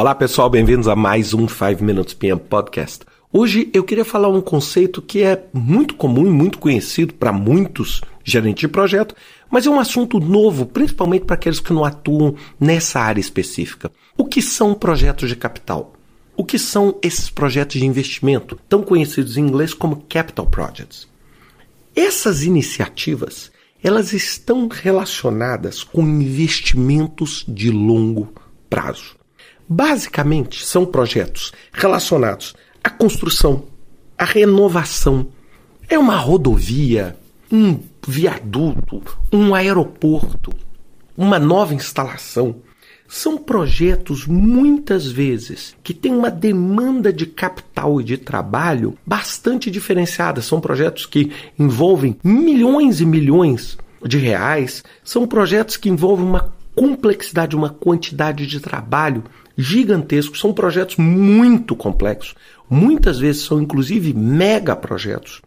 Olá pessoal, bem-vindos a mais um 5 Minutes PM Podcast. Hoje eu queria falar um conceito que é muito comum e muito conhecido para muitos gerentes de projeto, mas é um assunto novo, principalmente para aqueles que não atuam nessa área específica. O que são projetos de capital? O que são esses projetos de investimento, tão conhecidos em inglês como capital projects? Essas iniciativas, elas estão relacionadas com investimentos de longo prazo. Basicamente, são projetos relacionados à construção, à renovação. É uma rodovia, um viaduto, um aeroporto, uma nova instalação. São projetos, muitas vezes, que têm uma demanda de capital e de trabalho bastante diferenciada. São projetos que envolvem milhões e milhões de reais. São projetos que envolvem uma complexidade, uma quantidade de trabalho gigantesco. São projetos muito complexos. Muitas vezes são inclusive mega projetos.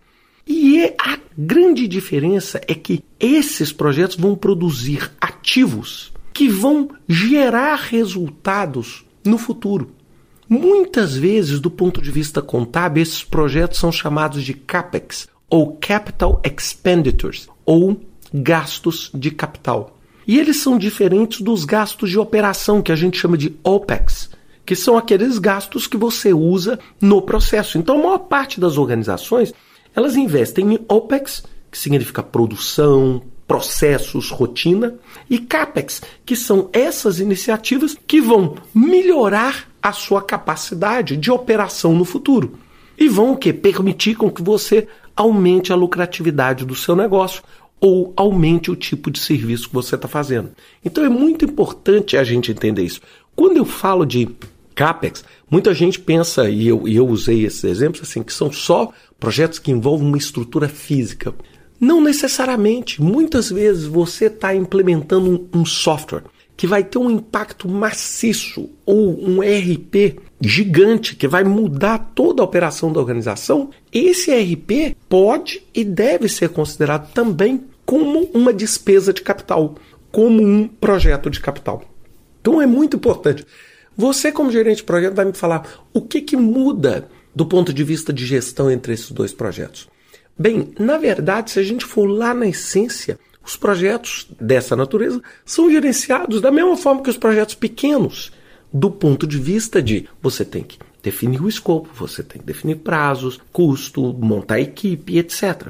E é a grande diferença é que esses projetos vão produzir ativos que vão gerar resultados no futuro. Muitas vezes, do ponto de vista contábil, esses projetos são chamados de CAPEX, ou Capital Expenditures, ou gastos de capital. E eles são diferentes dos gastos de operação, que a gente chama de OPEX, que são aqueles gastos que você usa no processo. Então, a maior parte das organizações, elas investem em OPEX, que significa produção, processos, rotina, e CAPEX, que são essas iniciativas que vão melhorar a sua capacidade de operação no futuro. E vão o quê? Permitir com que você aumente a lucratividade do seu negócio ou aumente o tipo de serviço que você está fazendo. Então é muito importante a gente entender isso. Quando eu falo de CAPEX, muita gente pensa, e eu, e eu usei esses exemplos, assim, que são só projetos que envolvem uma estrutura física. Não necessariamente. Muitas vezes você está implementando um, um software que vai ter um impacto maciço ou um ERP gigante que vai mudar toda a operação da organização, esse ERP pode e deve ser considerado também como uma despesa de capital, como um projeto de capital. Então é muito importante. Você, como gerente de projeto, vai me falar o que, que muda do ponto de vista de gestão entre esses dois projetos. Bem, na verdade, se a gente for lá na essência, os projetos dessa natureza são gerenciados da mesma forma que os projetos pequenos, do ponto de vista de você tem que definir o escopo, você tem que definir prazos, custo, montar equipe, etc.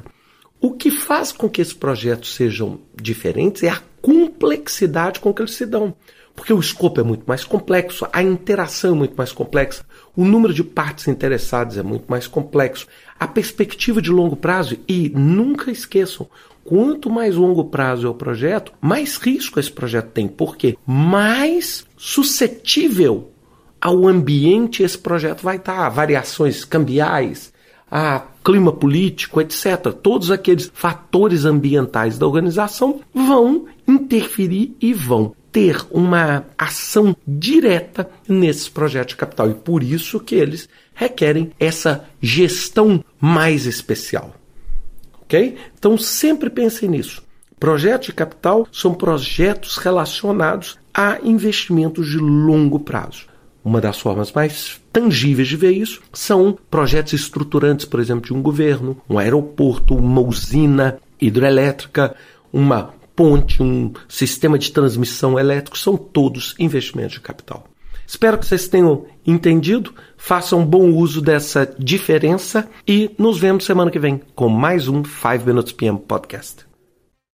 O que faz com que esses projetos sejam diferentes é a complexidade com que eles se dão. Porque o escopo é muito mais complexo, a interação é muito mais complexa, o número de partes interessadas é muito mais complexo, a perspectiva de longo prazo, e nunca esqueçam, quanto mais longo prazo é o projeto, mais risco esse projeto tem. Porque mais suscetível ao ambiente esse projeto vai estar, variações cambiais, a clima político, etc. Todos aqueles fatores ambientais da organização vão interferir e vão ter uma ação direta nesses projetos de capital e por isso que eles requerem essa gestão mais especial. OK? Então sempre pensem nisso. Projetos de capital são projetos relacionados a investimentos de longo prazo. Uma das formas mais tangíveis de ver isso são projetos estruturantes, por exemplo, de um governo, um aeroporto, uma usina hidrelétrica, uma ponte, um sistema de transmissão elétrico, são todos investimentos de capital. Espero que vocês tenham entendido, façam bom uso dessa diferença e nos vemos semana que vem com mais um 5 Minutes PM Podcast.